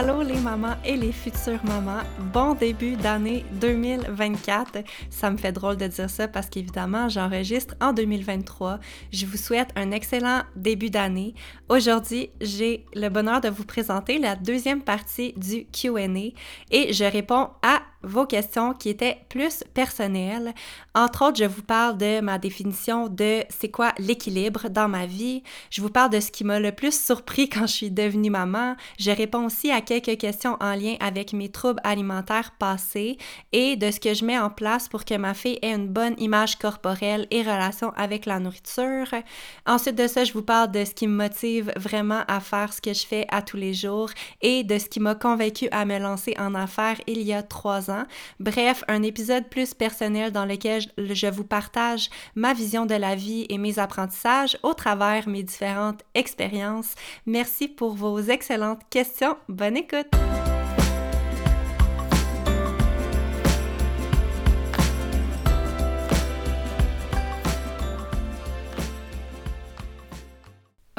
Allô les mamans et les futures mamans, bon début d'année 2024. Ça me fait drôle de dire ça parce qu'évidemment j'enregistre en 2023. Je vous souhaite un excellent début d'année. Aujourd'hui, j'ai le bonheur de vous présenter la deuxième partie du QA et je réponds à vos questions qui étaient plus personnelles. Entre autres, je vous parle de ma définition de c'est quoi l'équilibre dans ma vie. Je vous parle de ce qui m'a le plus surpris quand je suis devenue maman. Je réponds aussi à quelques questions en lien avec mes troubles alimentaires passés et de ce que je mets en place pour que ma fille ait une bonne image corporelle et relation avec la nourriture. Ensuite de ça, je vous parle de ce qui me motive vraiment à faire ce que je fais à tous les jours et de ce qui m'a convaincue à me lancer en affaires il y a trois Bref, un épisode plus personnel dans lequel je vous partage ma vision de la vie et mes apprentissages au travers mes différentes expériences. Merci pour vos excellentes questions. Bonne écoute!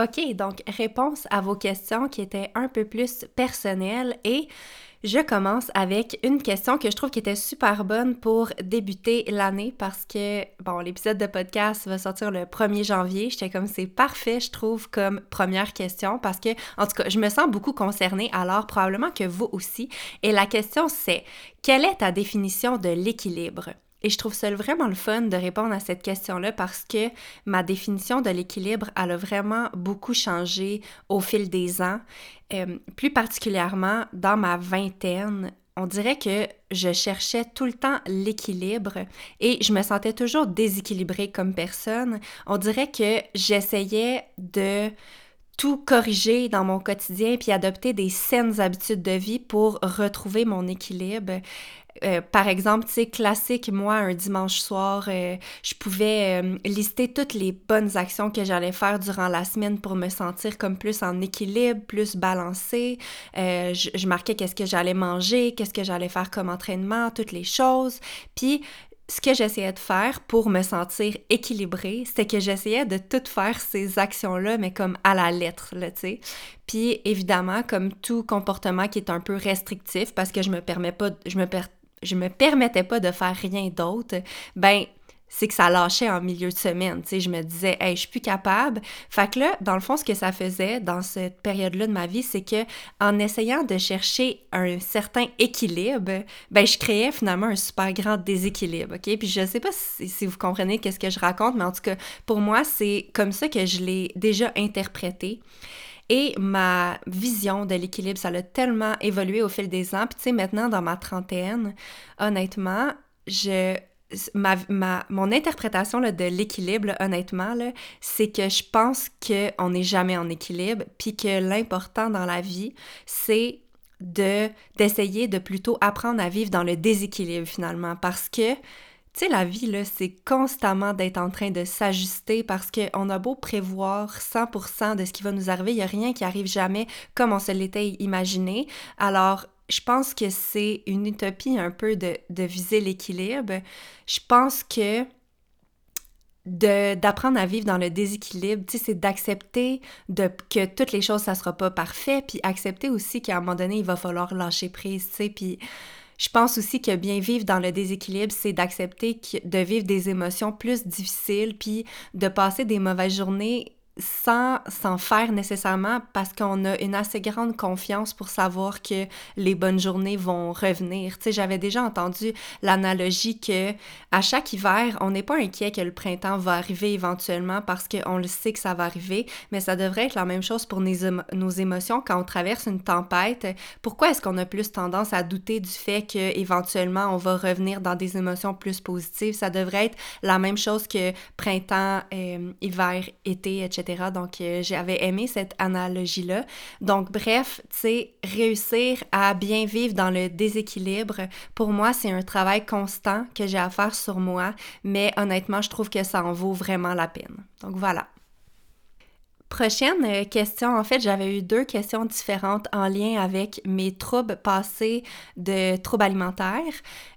OK, donc réponse à vos questions qui étaient un peu plus personnelles et je commence avec une question que je trouve qui était super bonne pour débuter l'année parce que, bon, l'épisode de podcast va sortir le 1er janvier. J'étais comme, c'est parfait, je trouve, comme première question parce que, en tout cas, je me sens beaucoup concernée, alors probablement que vous aussi. Et la question, c'est, quelle est ta définition de l'équilibre? Et je trouve ça vraiment le fun de répondre à cette question-là parce que ma définition de l'équilibre, elle a vraiment beaucoup changé au fil des ans. Euh, plus particulièrement dans ma vingtaine, on dirait que je cherchais tout le temps l'équilibre et je me sentais toujours déséquilibrée comme personne. On dirait que j'essayais de tout corriger dans mon quotidien puis adopter des saines habitudes de vie pour retrouver mon équilibre. Euh, par exemple, tu sais, classique, moi, un dimanche soir, euh, je pouvais euh, lister toutes les bonnes actions que j'allais faire durant la semaine pour me sentir comme plus en équilibre, plus balancée. Je, je, marquais qu'est-ce que j'allais manger, qu'est-ce que j'allais faire comme entraînement, toutes les choses. Puis, ce que j'essayais de faire pour me sentir équilibrée, c'était que j'essayais de tout faire ces actions-là, mais comme à la lettre, là, tu sais. Puis, évidemment, comme tout comportement qui est un peu restrictif, parce que je me permets pas, je me per je me permettais pas de faire rien d'autre, ben c'est que ça lâchait en milieu de semaine. Tu sais, je me disais, hey, je suis plus capable. Fait que là, dans le fond, ce que ça faisait dans cette période-là de ma vie, c'est que en essayant de chercher un certain équilibre, ben, je créais finalement un super grand déséquilibre. OK? Puis je sais pas si, si vous comprenez qu'est-ce que je raconte, mais en tout cas, pour moi, c'est comme ça que je l'ai déjà interprété. Et ma vision de l'équilibre, ça a tellement évolué au fil des ans. Puis tu sais, maintenant, dans ma trentaine, honnêtement, je... Mon interprétation de l'équilibre, honnêtement, c'est que je pense qu'on n'est jamais en équilibre, puis que l'important dans la vie, c'est de d'essayer de plutôt apprendre à vivre dans le déséquilibre finalement, parce que tu sais, la vie, là, c'est constamment d'être en train de s'ajuster parce qu'on a beau prévoir 100% de ce qui va nous arriver, il n'y a rien qui arrive jamais comme on se l'était imaginé. Alors, je pense que c'est une utopie un peu de, viser l'équilibre. Je pense que d'apprendre à vivre dans le déséquilibre, tu sais, c'est d'accepter que toutes les choses, ça sera pas parfait, puis accepter aussi qu'à un moment donné, il va falloir lâcher prise, tu sais, puis je pense aussi que bien vivre dans le déséquilibre, c'est d'accepter de vivre des émotions plus difficiles, puis de passer des mauvaises journées sans s'en faire nécessairement parce qu'on a une assez grande confiance pour savoir que les bonnes journées vont revenir. Tu sais, j'avais déjà entendu l'analogie que à chaque hiver, on n'est pas inquiet que le printemps va arriver éventuellement parce qu'on le sait que ça va arriver, mais ça devrait être la même chose pour nos, émotions quand on traverse une tempête. Pourquoi est-ce qu'on a plus tendance à douter du fait que éventuellement on va revenir dans des émotions plus positives? Ça devrait être la même chose que printemps, euh, hiver, été, etc. Donc, euh, j'avais aimé cette analogie-là. Donc, bref, tu sais, réussir à bien vivre dans le déséquilibre, pour moi, c'est un travail constant que j'ai à faire sur moi, mais honnêtement, je trouve que ça en vaut vraiment la peine. Donc, voilà. Prochaine euh, question, en fait, j'avais eu deux questions différentes en lien avec mes troubles passés de troubles alimentaires.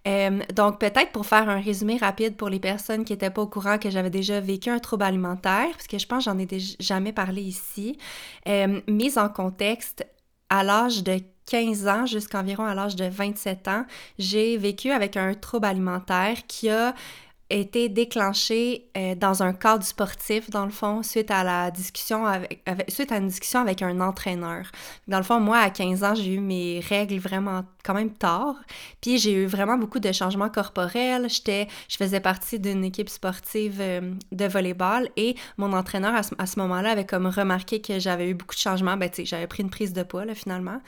Euh, donc, peut-être pour faire un résumé rapide pour les personnes qui n'étaient pas au courant que j'avais déjà vécu un trouble alimentaire, parce que je pense que j'en ai jamais parlé ici. Euh, mise en contexte, à l'âge de 15 ans jusqu'environ à l'âge de 27 ans, j'ai vécu avec un trouble alimentaire qui a été déclenché euh, dans un cadre sportif, dans le fond, suite à la discussion suite à une discussion avec un entraîneur. Dans le fond, moi, à 15 ans, j'ai eu mes règles vraiment quand même tard. Puis j'ai eu vraiment beaucoup de changements corporels. J'étais, je faisais partie d'une équipe sportive euh, de volleyball et mon entraîneur à ce, moment-là avait comme remarqué que j'avais eu beaucoup de changements. Ben, tu sais, j'avais pris une prise de poids, là, finalement.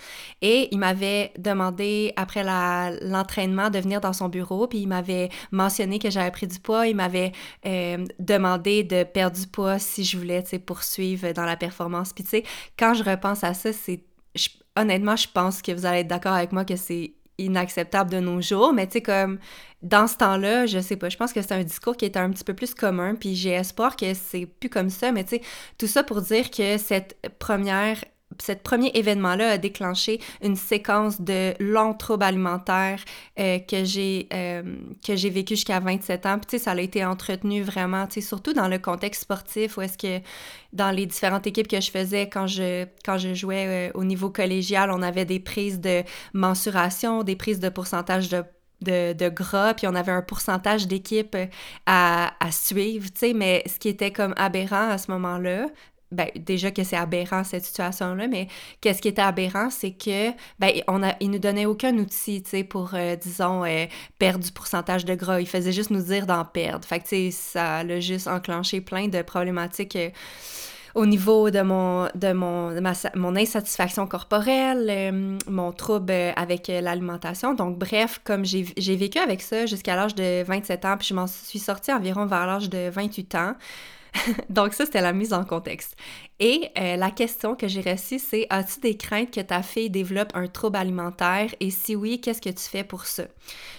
Et il m'avait demandé, après l'entraînement, de venir dans son bureau. Puis il m'avait mentionné que j'avais pris du poids. Il m'avait euh, demandé de perdre du poids si je voulais, poursuivre dans la performance. Puis tu sais, quand je repense à ça, c'est honnêtement, je pense que vous allez être d'accord avec moi que c'est inacceptable de nos jours, mais tu sais, comme dans ce temps-là, je sais pas, je pense que c'est un discours qui était un petit peu plus commun, puis j'ai espoir que c'est plus comme ça, mais tu sais, tout ça pour dire que cette première ce premier événement-là a déclenché une séquence de longs troubles alimentaires euh, que j'ai euh, que j'ai vécu jusqu'à 27 ans. Puis, ça a été entretenu vraiment, tu sais, surtout dans le contexte sportif, où est-ce que dans les différentes équipes que je faisais quand je, quand je jouais euh, au niveau collégial, on avait des prises de mensuration, des prises de pourcentage de de, gras, puis on avait un pourcentage d'équipe à, à, suivre, tu sais, mais ce qui était comme aberrant à ce moment-là, ben, déjà que c'est aberrant cette situation-là, mais qu'est-ce qui était aberrant, c'est que ben, on a, il nous donnait aucun outil, pour, euh, disons, euh, perdre du pourcentage de gras. Il faisait juste nous dire d'en perdre. Fait que, ça a juste enclenché plein de problématiques euh, au niveau de mon, de mon, de ma, mon insatisfaction corporelle, mon trouble avec l'alimentation. Donc, bref, comme j'ai vécu avec ça jusqu'à l'âge de 27 ans, puis je m'en suis sortie environ vers l'âge de 28 ans. Donc ça, c'était la mise en contexte. Et euh, la question que j'ai reçue, c'est as-tu des craintes que ta fille développe un trouble alimentaire? Et si oui, qu'est-ce que tu fais pour ça?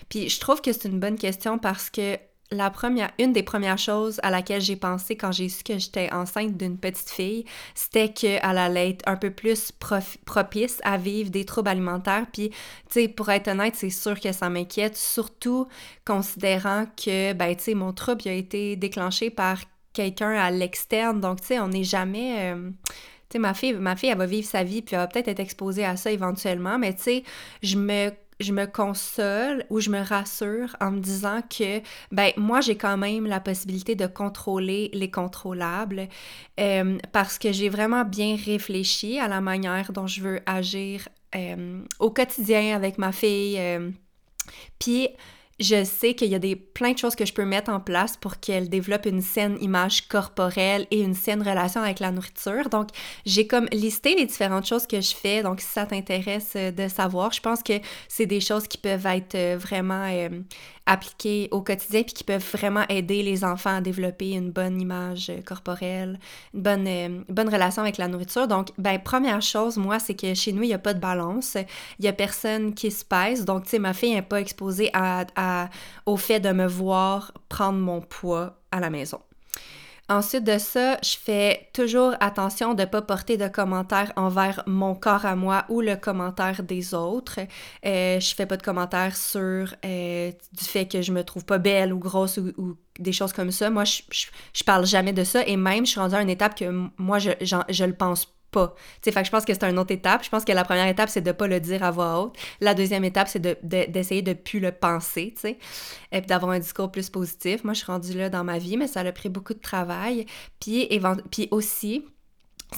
Puis je trouve que c'est une bonne question parce que la première, une des premières choses à laquelle j'ai pensé quand j'ai su que j'étais enceinte d'une petite fille, c'était qu'elle allait être un peu plus propice à vivre des troubles alimentaires. Puis, tu sais, pour être honnête, c'est sûr que ça m'inquiète, surtout considérant que, ben, tu sais, mon trouble a été déclenché par quelqu'un à l'externe. Donc, tu sais, on n'est jamais... Euh, tu sais, ma fille, ma fille, elle va vivre sa vie, puis elle va peut-être être exposée à ça éventuellement, mais tu sais, je me je me console ou je me rassure en me disant que ben moi j'ai quand même la possibilité de contrôler les contrôlables euh, parce que j'ai vraiment bien réfléchi à la manière dont je veux agir euh, au quotidien avec ma fille. Puis je sais qu'il y a des, plein de choses que je peux mettre en place pour qu'elle développe une saine image corporelle et une saine relation avec la nourriture. Donc, j'ai comme listé les différentes choses que je fais. Donc, si ça t'intéresse euh, de savoir, je pense que c'est des choses qui peuvent être euh, vraiment euh, appliquées au quotidien puis qui peuvent vraiment aider les enfants à développer une bonne image corporelle, une bonne, bonne relation avec la nourriture. Donc, ben, première chose, moi, c'est que chez nous, il n'y a pas de balance. Il n'y a personne qui se pèse. Donc, tu sais, ma fille n'est pas exposée à au fait de me voir prendre mon poids à la maison. Ensuite de ça, je fais toujours attention de ne pas porter de commentaires envers mon corps à moi ou le commentaire des autres. Euh, je fais pas de commentaires sur euh, du fait que je me trouve pas belle ou grosse ou, des choses comme ça. Moi, je, je, parle jamais de ça et même je suis rendue à une étape que moi, je, je, je le pense pas. Tu sais, fait que je pense que c'est une autre étape. Je pense que la première étape, c'est de pas le dire à voix haute. La deuxième étape, c'est d'essayer de, de, plus le penser, tu et d'avoir un discours plus positif. Moi, je suis rendue là dans ma vie, mais ça a pris beaucoup de travail. Puis, puis aussi,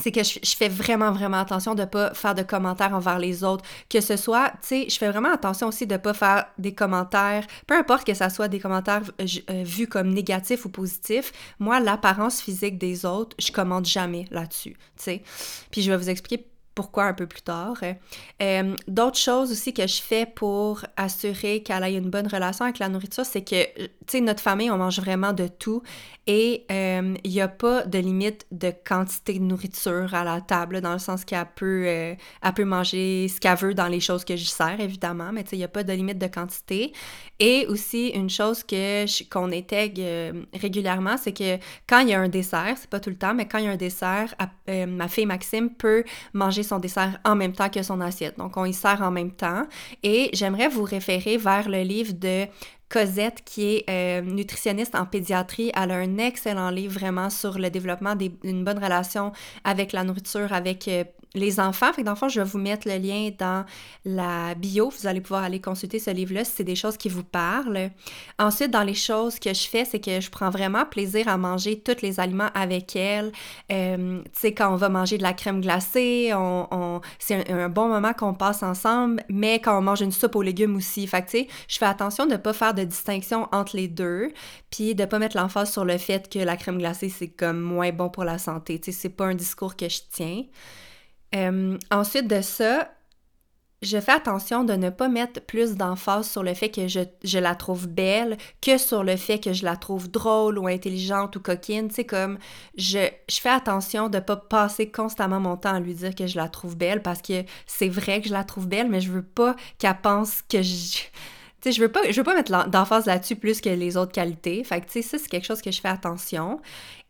c'est que je, fais vraiment, vraiment attention de pas faire de commentaires envers les autres. Que ce soit, tu sais, je fais vraiment attention aussi de pas faire des commentaires, peu importe que ça soit des commentaires euh, vus comme négatifs ou positifs. Moi, l'apparence physique des autres, je commente jamais là-dessus, tu sais. Puis je vais vous expliquer pourquoi un peu plus tard. Euh, d'autres choses aussi que je fais pour assurer qu'elle ait une bonne relation avec la nourriture, c'est que, tu sais, notre famille, on mange vraiment de tout et euh, il n'y a pas de limite de quantité de nourriture à la table, dans le sens qu'elle peut, euh, peut manger ce qu'elle veut dans les choses que je sers, évidemment, mais tu sais, il n'y a pas de limite de quantité. Et aussi, une chose que qu'on intègre régulièrement, c'est que quand il y a un dessert, c'est pas tout le temps, mais quand il y a un dessert, ma fille Maxime peut manger son dessert en même temps que son assiette. Donc, on y sert en même temps. Et j'aimerais vous référer vers le livre de Cosette, qui est euh, nutritionniste en pédiatrie. Elle a un excellent livre vraiment sur le développement d'une bonne relation avec la nourriture, avec euh, les enfants. Dans je vais vous mettre le lien dans la bio. Vous allez pouvoir aller consulter ce livre-là si c'est des choses qui vous parlent. Ensuite, dans les choses que je fais, c'est que je prends vraiment plaisir à manger tous les aliments avec elle. Euh, tu quand on va manger de la crème glacée, c'est un, bon moment qu'on passe ensemble, mais quand on mange une soupe aux légumes aussi. Fait que, je fais attention de ne pas faire de distinction entre les deux, puis de ne pas mettre l'emphase sur le fait que la crème glacée, c'est comme moins bon pour la santé. Tu sais, c'est pas un discours que je tiens. Ensuite de ça, je fais attention de ne pas mettre plus d'emphase sur le fait que je, je, la trouve belle que sur le fait que je la trouve drôle ou intelligente ou coquine. Sais, comme je, je fais attention de ne pas passer constamment mon temps à lui dire que je la trouve belle parce que c'est vrai que je la trouve belle, mais je veux pas qu'elle pense que je tu sais, je veux pas, je veux pas mettre d'emphase là-dessus plus que les autres qualités. Fait que, tu sais, ça, c'est quelque chose que je fais attention.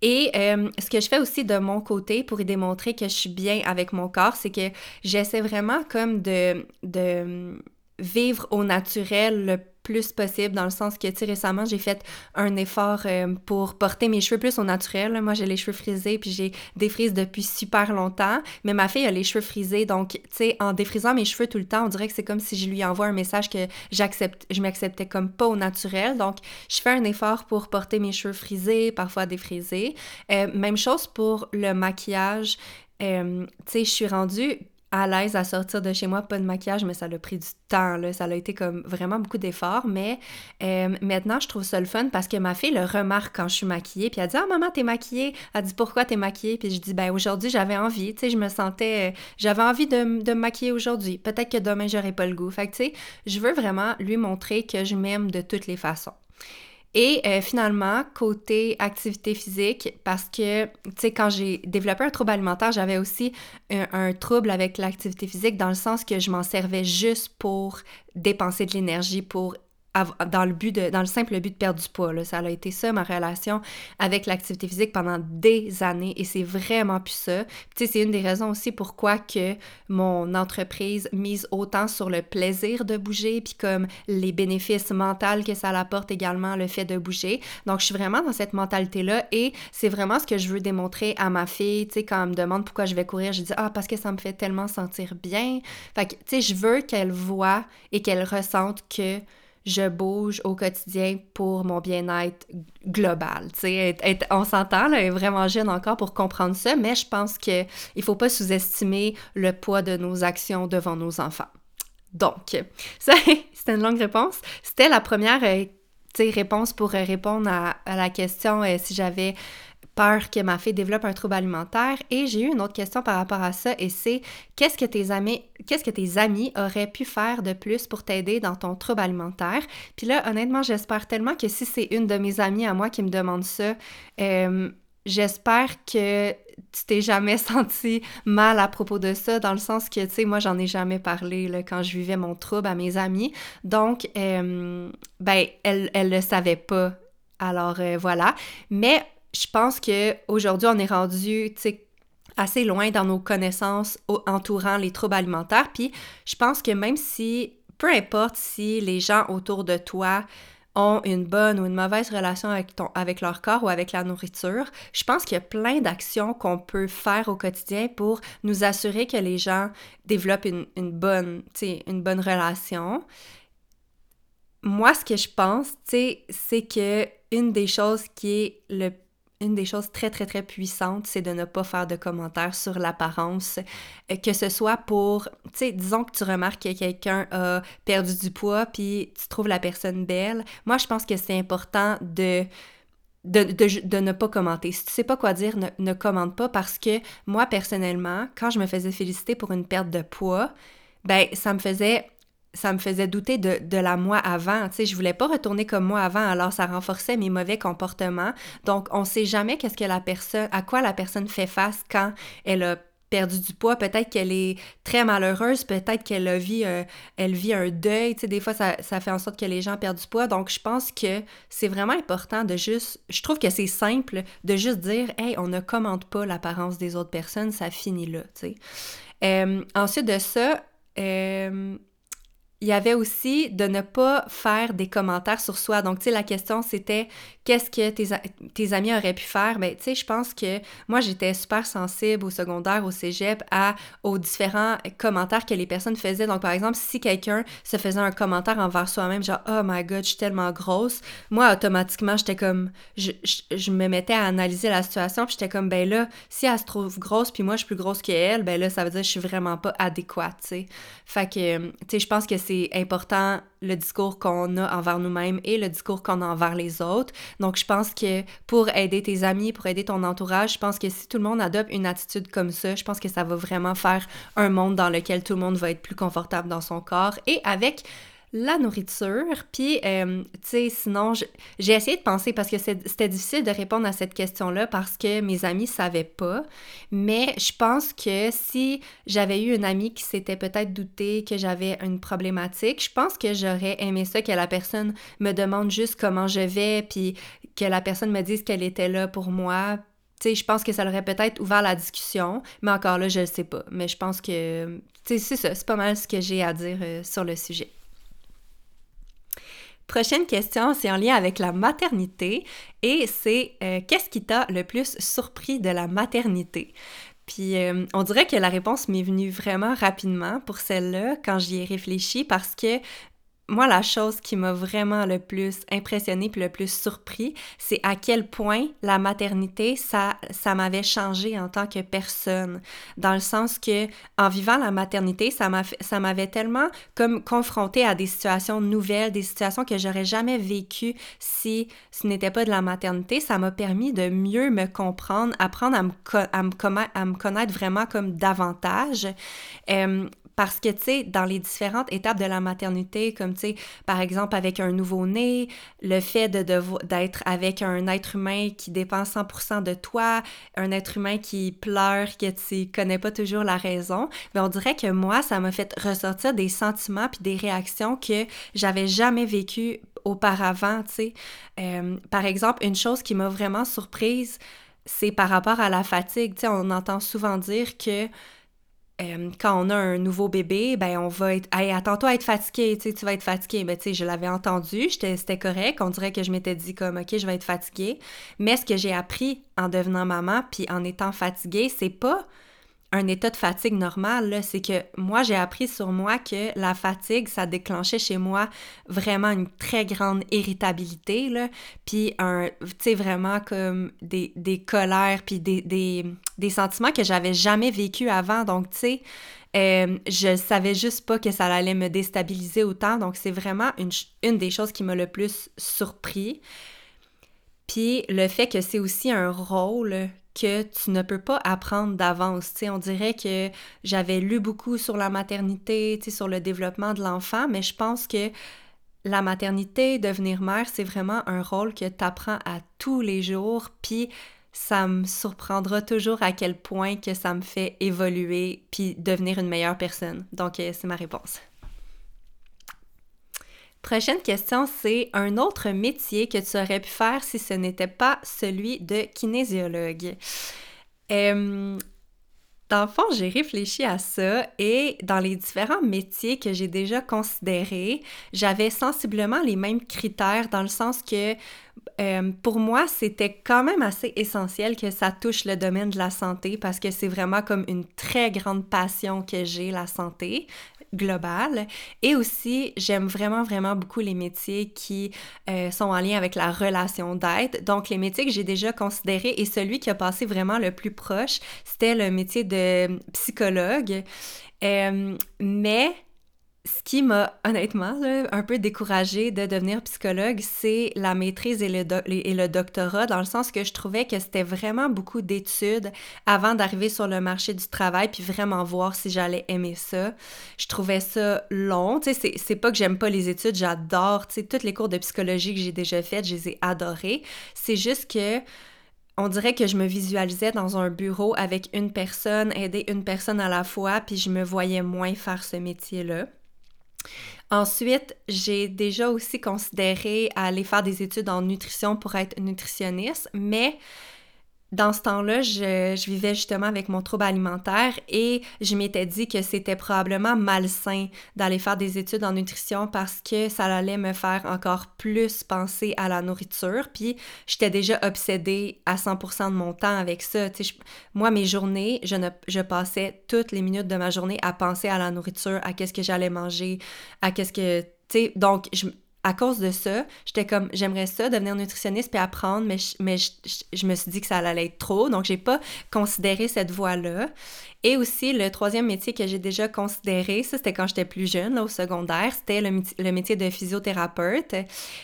Et euh, ce que je fais aussi de mon côté pour y démontrer que je suis bien avec mon corps, c'est que j'essaie vraiment comme de, de vivre au naturel le plus possible, dans le sens que, tu récemment, j'ai fait un effort euh, pour porter mes cheveux plus au naturel. Moi, j'ai les cheveux frisés, puis j'ai des frises depuis super longtemps, mais ma fille a les cheveux frisés, donc, tu sais, en défrisant mes cheveux tout le temps, on dirait que c'est comme si je lui envoie un message que j'accepte, je m'acceptais comme pas au naturel, donc, je fais un effort pour porter mes cheveux frisés, parfois défrisés. Euh, même chose pour le maquillage. Euh, tu sais, je suis rendue à l'aise à sortir de chez moi, pas de maquillage, mais ça a pris du temps, ça a été comme vraiment beaucoup d'efforts, mais euh, maintenant je trouve ça le fun parce que ma fille le remarque quand je suis maquillée, puis elle dit « Ah maman, t'es maquillée! » Elle dit « Pourquoi t'es maquillée? » Puis je dis « Ben aujourd'hui j'avais envie, tu sais, je me sentais, euh, j'avais envie de, de me maquiller aujourd'hui, peut-être que demain j'aurai pas le goût. » Fait que tu sais, je veux vraiment lui montrer que je m'aime de toutes les façons. Et euh, finalement, côté activité physique, parce que, tu sais, quand j'ai développé un trouble alimentaire, j'avais aussi un, trouble avec l'activité physique dans le sens que je m'en servais juste pour dépenser de l'énergie, pour dans le but de, dans le simple but de perdre du poids. Là. Ça a été ça ma relation avec l'activité physique pendant des années et c'est vraiment plus ça. Tu sais, c'est une des raisons aussi pourquoi que mon entreprise mise autant sur le plaisir de bouger puis comme les bénéfices mentaux que ça apporte également le fait de bouger. Donc je suis vraiment dans cette mentalité là et c'est vraiment ce que je veux démontrer à ma fille, tu sais quand elle me demande pourquoi je vais courir, je dis ah parce que ça me fait tellement sentir bien. Fait que tu sais je veux qu'elle voit et qu'elle ressente que je bouge au quotidien pour mon bien-être global. on s'entend, elle est vraiment jeune encore pour comprendre ça, mais je pense qu'il ne faut pas sous-estimer le poids de nos actions devant nos enfants. Donc, ça, c'était une longue réponse. C'était la première euh, réponse pour euh, répondre à, la question euh, si j'avais peur que ma fille développe un trouble alimentaire. Et j'ai eu une autre question par rapport à ça et c'est qu'est-ce que tes amis, qu'est-ce que tes amis auraient pu faire de plus pour t'aider dans ton trouble alimentaire? Puis là, honnêtement, j'espère tellement que si c'est une de mes amies à moi qui me demande ça, euh, j'espère que tu t'es jamais senti mal à propos de ça, dans le sens que, tu sais, moi, j'en ai jamais parlé quand je vivais mon trouble à mes amis. Donc, euh, ben, elle, elle le savait pas. Alors, euh, voilà. Mais je pense qu'aujourd'hui, on est rendu, assez loin dans nos connaissances entourant les troubles alimentaires. Puis je pense que même si, peu importe si les gens autour de toi ont une bonne ou une mauvaise relation avec, ton, avec leur corps ou avec la nourriture. Je pense qu'il y a plein d'actions qu'on peut faire au quotidien pour nous assurer que les gens développent une, une bonne, une bonne relation. Moi, ce que je pense, c'est que une des choses qui est le une des choses très, très, très puissantes, c'est de ne pas faire de commentaires sur l'apparence, euh, que ce soit pour, tu sais, disons que tu remarques que quelqu'un a perdu du poids, puis tu trouves la personne belle. Moi, je pense que c'est important de, de, de, ne pas commenter. Si tu sais pas quoi dire, ne, ne commente pas parce que moi, personnellement, quand je me faisais féliciter pour une perte de poids, ben, ça me faisait ça me faisait douter de, la moi avant. Tu sais, je voulais pas retourner comme moi avant, alors ça renforçait mes mauvais comportements. Donc, on sait jamais qu'est-ce que la personne, à quoi la personne fait face quand elle a perdu du poids, peut-être qu'elle est très malheureuse, peut-être qu'elle vit, euh, elle vit un deuil, tu sais, des fois ça, ça, fait en sorte que les gens perdent du poids, donc je pense que c'est vraiment important de juste, je trouve que c'est simple de juste dire, hey, on ne commente pas l'apparence des autres personnes, ça finit là, tu sais. Euh, ensuite de ça, euh, il y avait aussi de ne pas faire des commentaires sur soi. Donc, tu sais, la question, c'était qu'est-ce que tes, tes, amis auraient pu faire? Ben, tu sais, je pense que moi, j'étais super sensible au secondaire, au cégep, à, aux différents commentaires que les personnes faisaient. Donc, par exemple, si quelqu'un se faisait un commentaire envers soi-même, genre, oh my god, je suis tellement grosse, moi, automatiquement, j'étais comme, je, je, me mettais à analyser la situation, puis j'étais comme, ben là, si elle se trouve grosse, puis moi, je suis plus grosse qu'elle, ben là, ça veut dire que je suis vraiment pas adéquate, tu sais. Fait que, tu sais, je pense que c'est important le discours qu'on a envers nous-mêmes et le discours qu'on a envers les autres. Donc, je pense que pour aider tes amis, pour aider ton entourage, je pense que si tout le monde adopte une attitude comme ça, je pense que ça va vraiment faire un monde dans lequel tout le monde va être plus confortable dans son corps et avec la nourriture. Puis, euh, tu sais, sinon, j'ai essayé de penser parce que c'était difficile de répondre à cette question-là parce que mes amis ne savaient pas. Mais je pense que si j'avais eu une amie qui s'était peut-être doutée que j'avais une problématique, je pense que j'aurais aimé ça que la personne me demande juste comment je vais, puis que la personne me dise qu'elle était là pour moi, tu sais, je pense que ça aurait peut-être ouvert la discussion, mais encore là, je ne sais pas. Mais je pense que, tu sais, c'est ça, c'est pas mal ce que j'ai à dire euh, sur le sujet. Prochaine question, c'est en lien avec la maternité et c'est euh, qu'est-ce qui t'a le plus surpris de la maternité? Puis euh, on dirait que la réponse m'est venue vraiment rapidement pour celle-là quand j'y ai réfléchi parce que moi, la chose qui m'a vraiment le plus impressionné puis le plus surpris, c'est à quel point la maternité, ça, ça m'avait changé en tant que personne. Dans le sens que, en vivant la maternité, ça m'avait tellement comme confronté à des situations nouvelles, des situations que j'aurais jamais vécues si ce n'était pas de la maternité. Ça m'a permis de mieux me comprendre, apprendre à me, à me, connaître vraiment comme davantage. Parce que, tu sais, dans les différentes étapes de la maternité, comme, tu sais, par exemple, avec un nouveau-né, le fait de, d'être avec un être humain qui dépend 100% de toi, un être humain qui pleure, que tu connais pas toujours la raison, mais on dirait que moi, ça m'a fait ressortir des sentiments puis des réactions que j'avais jamais vécues auparavant, tu sais. Euh, par exemple, une chose qui m'a vraiment surprise, c'est par rapport à la fatigue. Tu sais, on entend souvent dire que euh, quand on a un nouveau bébé, ben on va être hey, attends-toi à être fatigué, tu tu vas être fatigué. Ben tu sais, je l'avais entendu, c'était correct, on dirait que je m'étais dit comme OK, je vais être fatiguée. Mais ce que j'ai appris en devenant maman puis en étant fatiguée, c'est pas un état de fatigue normal, c'est que moi, j'ai appris sur moi que la fatigue, ça déclenchait chez moi vraiment une très grande irritabilité, là, puis un, tu sais, vraiment comme des, colères, puis des, sentiments que j'avais jamais vécu avant. Donc, tu sais, euh, je savais juste pas que ça allait me déstabiliser autant. Donc, c'est vraiment une, une des choses qui m'a le plus surpris. Puis le fait que c'est aussi un rôle que tu ne peux pas apprendre d'avance. on dirait que j'avais lu beaucoup sur la maternité, sur le développement de l'enfant, mais je pense que la maternité, devenir mère, c'est vraiment un rôle que tu apprends à tous les jours, puis ça me surprendra toujours à quel point que ça me fait évoluer puis devenir une meilleure personne. Donc, euh, c'est ma réponse. Prochaine question, c'est un autre métier que tu aurais pu faire si ce n'était pas celui de kinésiologue. Euh, Dans le fond, j'ai réfléchi à ça et dans les différents métiers que j'ai déjà considérés, j'avais sensiblement les mêmes critères dans le sens que euh, pour moi, c'était quand même assez essentiel que ça touche le domaine de la santé parce que c'est vraiment comme une très grande passion que j'ai, la santé globale. Et aussi, j'aime vraiment, vraiment beaucoup les métiers qui euh, sont en lien avec la relation d'aide. Donc, les métiers que j'ai déjà considérés et celui qui a passé vraiment le plus proche, c'était le métier de psychologue. Euh, mais ce qui m'a honnêtement un peu découragée de devenir psychologue, c'est la maîtrise et le, doctorat, dans le sens que je trouvais que c'était vraiment beaucoup d'études avant d'arriver sur le marché du travail, puis vraiment voir si j'allais aimer ça. Je trouvais ça long. Tu sais, c'est pas que j'aime pas les études, j'adore. Tu sais, toutes les cours de psychologie que j'ai déjà faites, je les ai adorées. C'est juste que on dirait que je me visualisais dans un bureau avec une personne, aider une personne à la fois, puis je me voyais moins faire ce métier-là. Ensuite, j'ai déjà aussi considéré aller faire des études en nutrition pour être nutritionniste, mais dans ce temps-là, je, vivais justement avec mon trouble alimentaire et je m'étais dit que c'était probablement malsain d'aller faire des études en nutrition parce que ça allait me faire encore plus penser à la nourriture. Puis j'étais déjà obsédée à 100% de mon temps avec ça. moi, mes journées, je, passais toutes les minutes de ma journée à penser à la nourriture, à qu'est-ce que j'allais manger, à qu'est-ce que... Donc je, à cause de ça, j'étais comme, j'aimerais ça, devenir nutritionniste puis apprendre, mais, je, me suis dit que ça allait être trop, donc j'ai pas considéré cette voie-là. Et aussi, le troisième métier que j'ai déjà considéré, ça c'était quand j'étais plus jeune, au secondaire, c'était le, le, métier de physiothérapeute.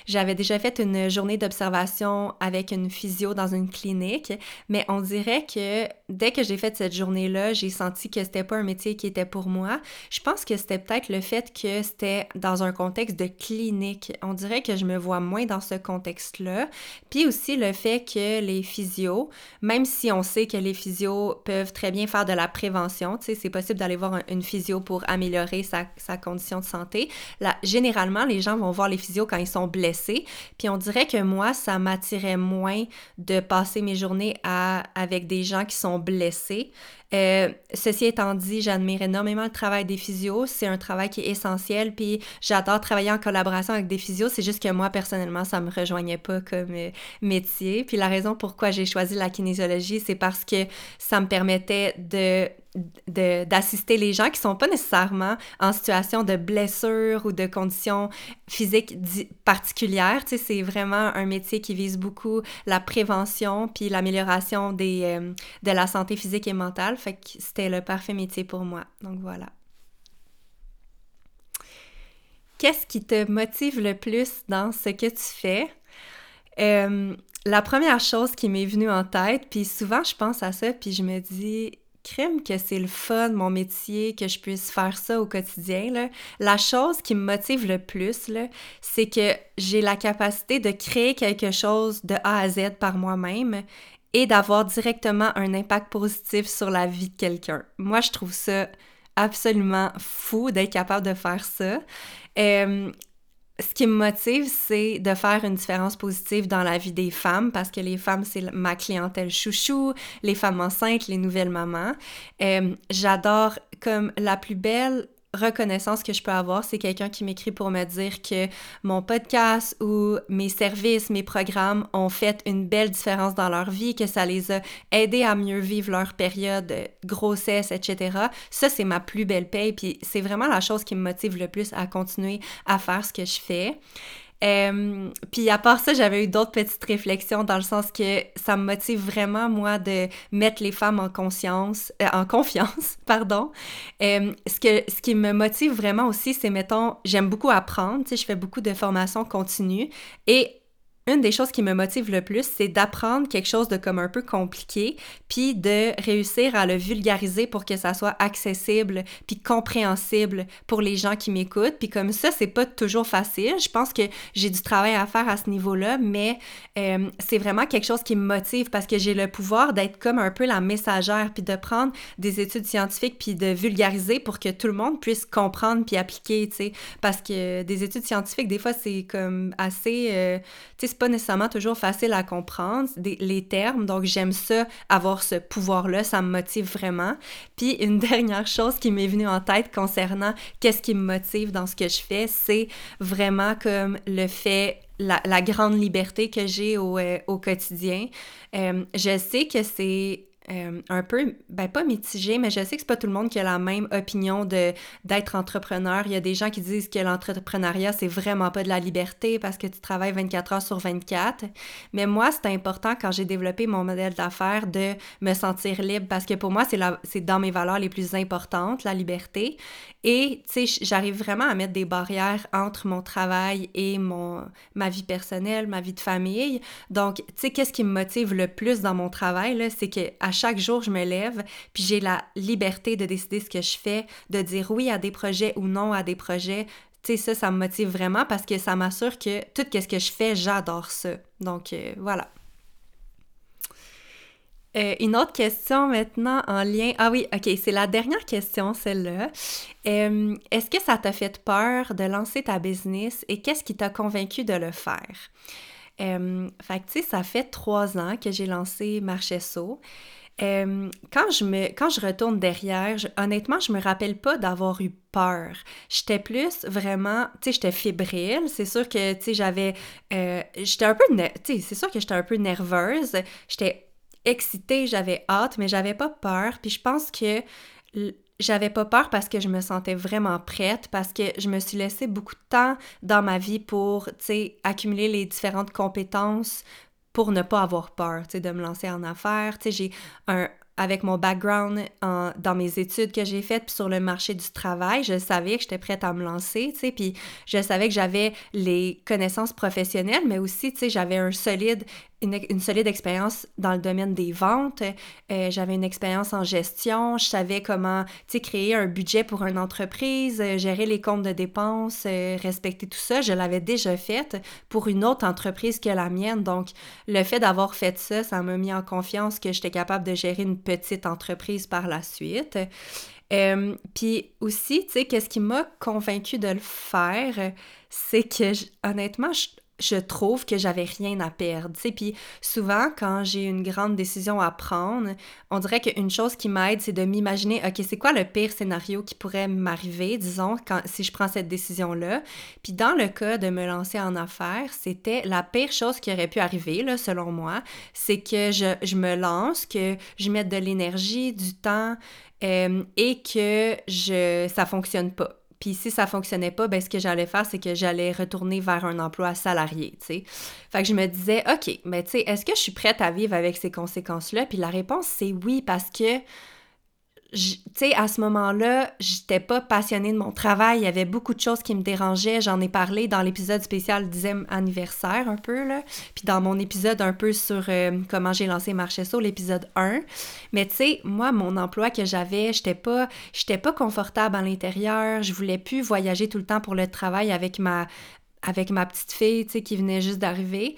J'avais déjà fait une journée d'observation avec une physio dans une clinique, mais on dirait que dès que j'ai fait cette journée-là, j'ai senti que c'était pas un métier qui était pour moi. Je pense que c'était peut-être le fait que c'était dans un contexte de clinique. On dirait que je me vois moins dans ce contexte-là. Puis aussi le fait que les physios, même si on sait que les physios peuvent très bien faire de la prévention. Tu sais, c'est possible d'aller voir une physio pour améliorer sa, condition de santé. Généralement, les gens vont voir les physios quand ils sont blessés. Puis on dirait que moi, ça m'attirait moins de passer mes journées avec des gens qui sont blessés. Euh, ceci étant dit, j'admire énormément le travail des physios. C'est un travail qui est essentiel. Puis j'adore travailler en collaboration avec des physios. C'est juste que moi, personnellement, ça me rejoignait pas comme euh, métier. Puis la raison pourquoi j'ai choisi la kinésiologie, c'est parce que ça me permettait de d'assister les gens qui sont pas nécessairement en situation de blessure ou de conditions physiques particulières. Tu sais, c'est vraiment un métier qui vise beaucoup la prévention puis l'amélioration des euh, de la santé physique et mentale. Fait que c'était le parfait métier pour moi. Donc voilà. Qu'est-ce qui te motive le plus dans ce que tu fais? Euh, la première chose qui m'est venue en tête, puis souvent je pense à ça, puis je me dis, crime que c'est le fun, mon métier, que je puisse faire ça au quotidien. Là. La chose qui me motive le plus, c'est que j'ai la capacité de créer quelque chose de A à Z par moi-même et d'avoir directement un impact positif sur la vie de quelqu'un. Moi, je trouve ça absolument fou d'être capable de faire ça. Ce qui me motive, c'est de faire une différence positive dans la vie des femmes parce que les femmes, c'est ma clientèle chouchou, les femmes enceintes, les nouvelles mamans. Euh, j'adore comme la plus belle reconnaissance que je peux avoir, c'est quelqu'un qui m'écrit pour me dire que mon podcast ou mes services, mes programmes ont fait une belle différence dans leur vie, que ça les a aidés à mieux vivre leur période de grossesse, etc. Ça, c'est ma plus belle paye, puis c'est vraiment la chose qui me motive le plus à continuer à faire ce que je fais. Euh, puis à part ça, j'avais eu d'autres petites réflexions dans le sens que ça me motive vraiment, moi, de mettre les femmes en conscience, euh, en confiance, pardon. Euh, ce, que, ce qui me motive vraiment aussi, c'est, mettons, j'aime beaucoup apprendre, tu sais, je fais beaucoup de formations continues et une des choses qui me motive le plus, c'est d'apprendre quelque chose de comme un peu compliqué, puis de réussir à le vulgariser pour que ça soit accessible, puis compréhensible pour les gens qui m'écoutent. Puis comme ça, c'est pas toujours facile. Je pense que j'ai du travail à faire à ce niveau-là, mais euh, c'est vraiment quelque chose qui me motive parce que j'ai le pouvoir d'être comme un peu la messagère, puis de prendre des études scientifiques, puis de vulgariser pour que tout le monde puisse comprendre puis appliquer, tu sais. Parce que des études scientifiques, des fois, c'est comme assez... Euh, c'est pas nécessairement toujours facile à comprendre les termes, donc j'aime ça, avoir ce pouvoir-là, ça me motive vraiment. Puis une dernière chose qui m'est venue en tête concernant qu'est-ce qui me motive dans ce que je fais, c'est vraiment comme le fait la, grande liberté que j'ai au, euh, quotidien. Euh, je sais que c'est euh, un peu, ben pas mitigé, mais je sais que c'est pas tout le monde qui a la même opinion de d'être entrepreneur. Il y a des gens qui disent que l'entrepreneuriat, c'est vraiment pas de la liberté parce que tu travailles 24 heures sur 24. Mais moi, c'est important quand j'ai développé mon modèle d'affaires de me sentir libre parce que pour moi, c'est dans mes valeurs les plus importantes, la liberté. Et, tu sais, j'arrive vraiment à mettre des barrières entre mon travail et mon, ma vie personnelle, ma vie de famille. Donc, tu sais, qu'est-ce qui me motive le plus dans mon travail, c'est qu'à chaque jour, je me lève, puis j'ai la liberté de décider ce que je fais, de dire oui à des projets ou non à des projets. Tu sais, ça, ça me motive vraiment parce que ça m'assure que tout ce que je fais, j'adore ça. Donc, euh, voilà. Euh, une autre question maintenant en lien. Ah oui, ok, c'est la dernière question, celle-là. Euh, est-ce que ça t'a fait peur de lancer ta business et qu'est-ce qui t'a convaincu de le faire? Euh, fait tu sais, ça fait trois ans que j'ai lancé Marchesso. Euh, quand, je me, quand je retourne derrière, honnêtement, je me rappelle pas d'avoir eu peur. J'étais plus vraiment, tu sais, j'étais fébrile. C'est sûr que, tu sais, j'avais, j'étais un peu, tu c'est sûr que j'étais un peu nerveuse. J'étais excitée, j'avais hâte, mais j'avais pas peur. Puis je pense que j'avais pas peur parce que je me sentais vraiment prête, parce que je me suis laissé beaucoup de temps dans ma vie pour, tu sais, accumuler les différentes compétences pour ne pas avoir peur, tu sais, de me lancer en affaires. Tu sais, j'ai un, avec mon background dans mes études que j'ai faites, sur le marché du travail, je savais que j'étais prête à me lancer, tu sais, puis je savais que j'avais les connaissances professionnelles, mais aussi, tu sais, j'avais un solide une, solide expérience dans le domaine des ventes. Euh, j'avais une expérience en gestion. Je savais comment créer un budget pour une entreprise, euh, gérer les comptes de dépenses, euh, respecter tout ça. Je l'avais déjà fait pour une autre entreprise que la mienne. Donc, le fait d'avoir fait ça, ça m'a mis en confiance que j'étais capable de gérer une petite entreprise par la suite. Puis aussi, tu sais, qu'est-ce qui m'a convaincu de le faire, c'est que honnêtement, je, je trouve que j'avais rien à perdre. sais. Puis souvent, quand j'ai une grande décision à prendre, on dirait qu'une chose qui m'aide, c'est de m'imaginer, OK, c'est quoi le pire scénario qui pourrait m'arriver, disons, si je prends cette décision-là? Puis dans le cas de me lancer en affaires, c'était la pire chose qui aurait pu arriver, selon moi, c'est que je, je, me lance, que je mette de l'énergie, du temps euh, et que je, ça fonctionne pas puis si ça fonctionnait pas, ben ce que j'allais faire, c'est que j'allais retourner vers un emploi salarié, tu sais. Fait que je me disais, OK, mais tu sais, est-ce que je suis prête à vivre avec ces conséquences-là? Puis la réponse, c'est oui, parce que tu sais, à ce moment-là, j'étais pas passionnée de mon travail. Il y avait beaucoup de choses qui me dérangeaient. J'en ai parlé dans l'épisode spécial 10e anniversaire, un peu, là. Puis dans mon épisode un peu sur euh, comment j'ai lancé Marchesso, l'épisode 1. Mais tu sais, moi, mon emploi que j'avais, j'étais pas, j'étais pas confortable à l'intérieur. Je voulais plus voyager tout le temps pour le travail avec ma, avec ma petite fille, tu sais, qui venait juste d'arriver.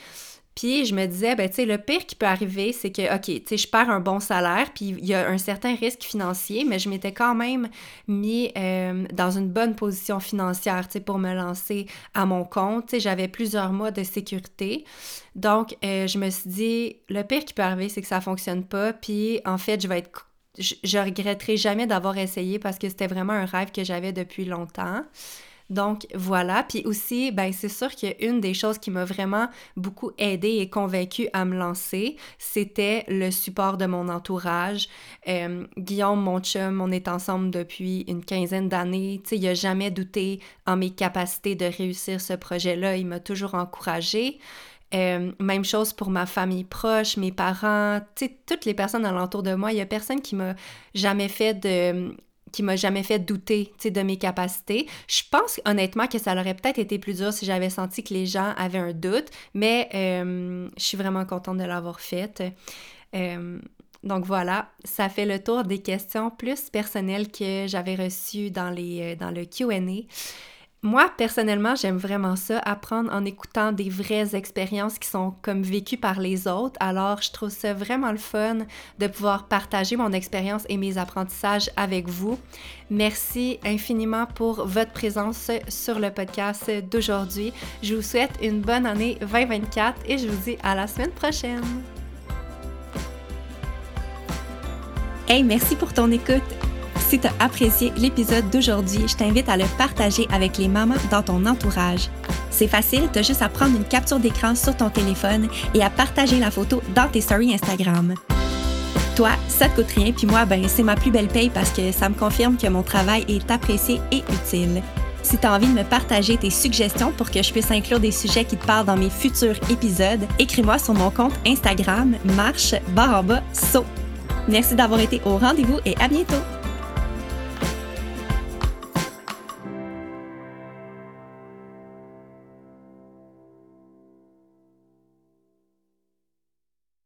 Puis je me disais, ben tu le pire qui peut arriver, c'est que, OK, tu je perds un bon salaire, puis il y a un certain risque financier, mais je m'étais quand même mis euh, dans une bonne position financière, tu pour me lancer à mon compte. Tu j'avais plusieurs mois de sécurité. Donc, euh, je me suis dit, le pire qui peut arriver, c'est que ça fonctionne pas, puis en fait, je vais être... Je, je regretterai jamais d'avoir essayé parce que c'était vraiment un rêve que j'avais depuis longtemps. Donc voilà, puis aussi, ben c'est sûr qu'une des choses qui m'a vraiment beaucoup aidé et convaincue à me lancer, c'était le support de mon entourage. Euh, Guillaume, mon chum, on est ensemble depuis une quinzaine d'années. Il a jamais douté en mes capacités de réussir ce projet-là. Il m'a toujours encouragé. Euh, même chose pour ma famille proche, mes parents, toutes les personnes alentour de moi. Il y a personne qui m'a jamais fait de, qui m'a jamais fait douter de mes capacités. Je pense honnêtement que ça aurait peut-être été plus dur si j'avais senti que les gens avaient un doute, mais euh, je suis vraiment contente de l'avoir faite. Euh, donc voilà, ça fait le tour des questions plus personnelles que j'avais reçues dans, les, euh, dans le QA. Moi, personnellement, j'aime vraiment ça, apprendre en écoutant des vraies expériences qui sont comme vécues par les autres. Alors, je trouve ça vraiment le fun de pouvoir partager mon expérience et mes apprentissages avec vous. Merci infiniment pour votre présence sur le podcast d'aujourd'hui. Je vous souhaite une bonne année 2024 et je vous dis à la semaine prochaine. Hey, merci pour ton écoute. Si tu as apprécié l'épisode d'aujourd'hui, je t'invite à le partager avec les mamans dans ton entourage. C'est facile, tu juste à prendre une capture d'écran sur ton téléphone et à partager la photo dans tes stories Instagram. Toi, ça te coûte rien, puis moi, ben, c'est ma plus belle paye parce que ça me confirme que mon travail est apprécié et utile. Si tu as envie de me partager tes suggestions pour que je puisse inclure des sujets qui te parlent dans mes futurs épisodes, écris-moi sur mon compte Instagram marche barre en bas saut. Merci d'avoir été au rendez-vous et à bientôt!